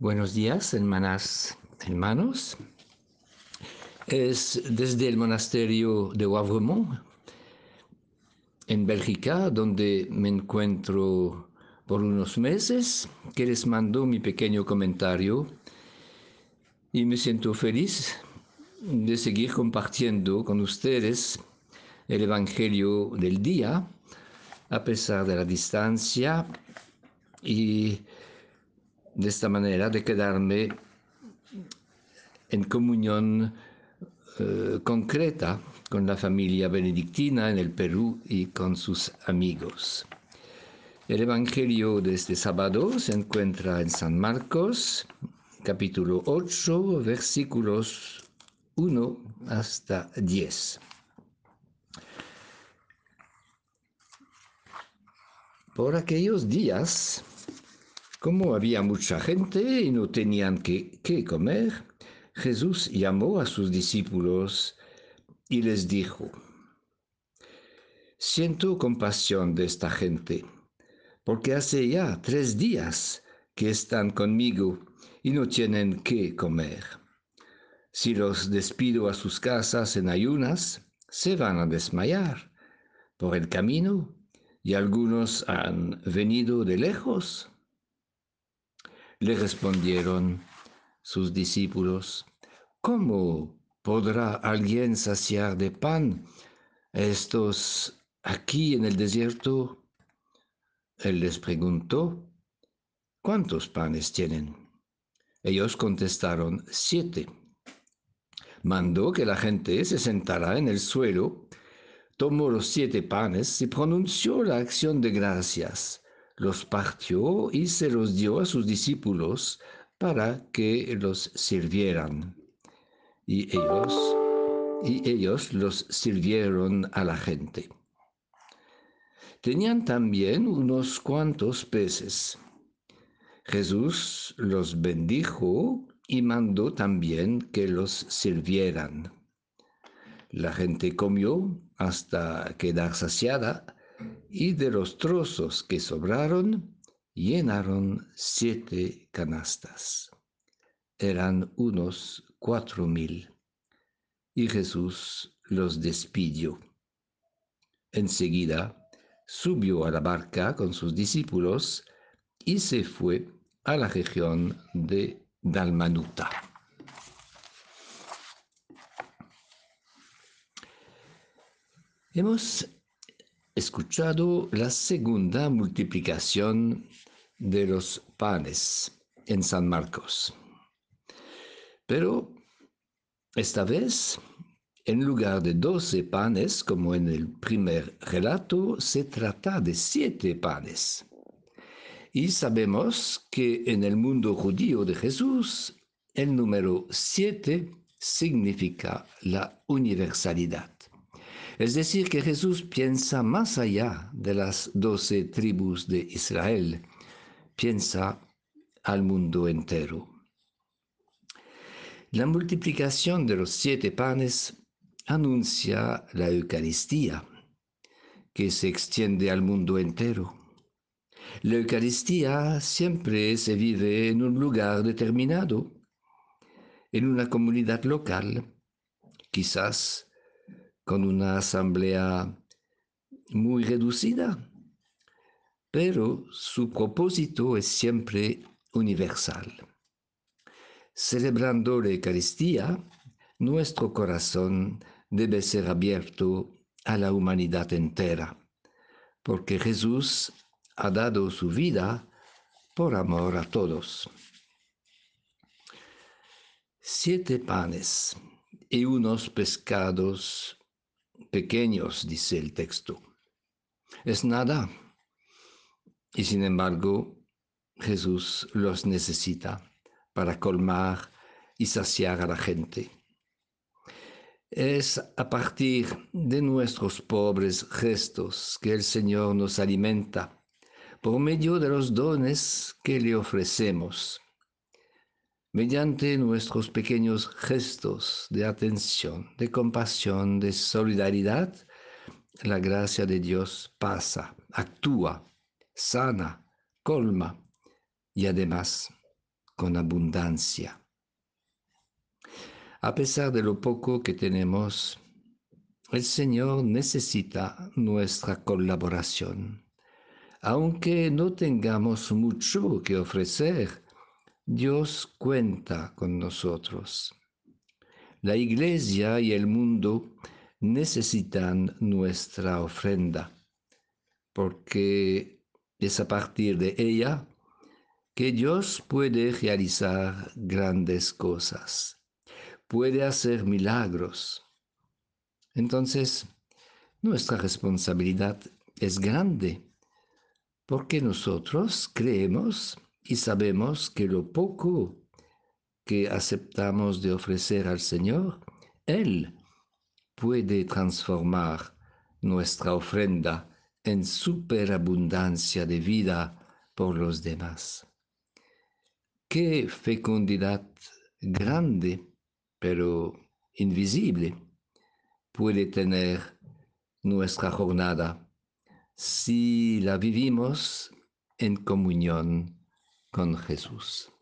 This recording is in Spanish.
Buenos días, hermanas, hermanos. Es desde el monasterio de Wavremont, en Bélgica, donde me encuentro por unos meses, que les mando mi pequeño comentario y me siento feliz de seguir compartiendo con ustedes el Evangelio del día, a pesar de la distancia y de esta manera de quedarme en comunión eh, concreta con la familia benedictina en el Perú y con sus amigos. El Evangelio de este sábado se encuentra en San Marcos, capítulo 8, versículos 1 hasta 10. Por aquellos días, como había mucha gente y no tenían qué que comer, Jesús llamó a sus discípulos y les dijo, Siento compasión de esta gente, porque hace ya tres días que están conmigo y no tienen qué comer. Si los despido a sus casas en ayunas, se van a desmayar por el camino y algunos han venido de lejos le respondieron sus discípulos, ¿cómo podrá alguien saciar de pan estos aquí en el desierto? Él les preguntó, ¿cuántos panes tienen? Ellos contestaron, siete. Mandó que la gente se sentara en el suelo, tomó los siete panes y pronunció la acción de gracias los partió y se los dio a sus discípulos para que los sirvieran. Y ellos, y ellos los sirvieron a la gente. Tenían también unos cuantos peces. Jesús los bendijo y mandó también que los sirvieran. La gente comió hasta quedar saciada y de los trozos que sobraron llenaron siete canastas. Eran unos cuatro mil. Y Jesús los despidió. Enseguida subió a la barca con sus discípulos y se fue a la región de Dalmanuta. Hemos escuchado la segunda multiplicación de los panes en San Marcos. Pero esta vez, en lugar de doce panes, como en el primer relato, se trata de siete panes. Y sabemos que en el mundo judío de Jesús, el número siete significa la universalidad. Es decir, que Jesús piensa más allá de las doce tribus de Israel, piensa al mundo entero. La multiplicación de los siete panes anuncia la Eucaristía, que se extiende al mundo entero. La Eucaristía siempre se vive en un lugar determinado, en una comunidad local, quizás con una asamblea muy reducida, pero su propósito es siempre universal. Celebrando la Eucaristía, nuestro corazón debe ser abierto a la humanidad entera, porque Jesús ha dado su vida por amor a todos. Siete panes y unos pescados pequeños, dice el texto. Es nada. Y sin embargo, Jesús los necesita para colmar y saciar a la gente. Es a partir de nuestros pobres gestos que el Señor nos alimenta por medio de los dones que le ofrecemos mediante nuestros pequeños gestos de atención, de compasión, de solidaridad, la gracia de Dios pasa, actúa, sana, colma y además con abundancia. A pesar de lo poco que tenemos, el Señor necesita nuestra colaboración. Aunque no tengamos mucho que ofrecer, Dios cuenta con nosotros. La iglesia y el mundo necesitan nuestra ofrenda, porque es a partir de ella que Dios puede realizar grandes cosas, puede hacer milagros. Entonces, nuestra responsabilidad es grande, porque nosotros creemos y sabemos que lo poco que aceptamos de ofrecer al Señor, Él puede transformar nuestra ofrenda en superabundancia de vida por los demás. Qué fecundidad grande, pero invisible, puede tener nuestra jornada si la vivimos en comunión con Jesús.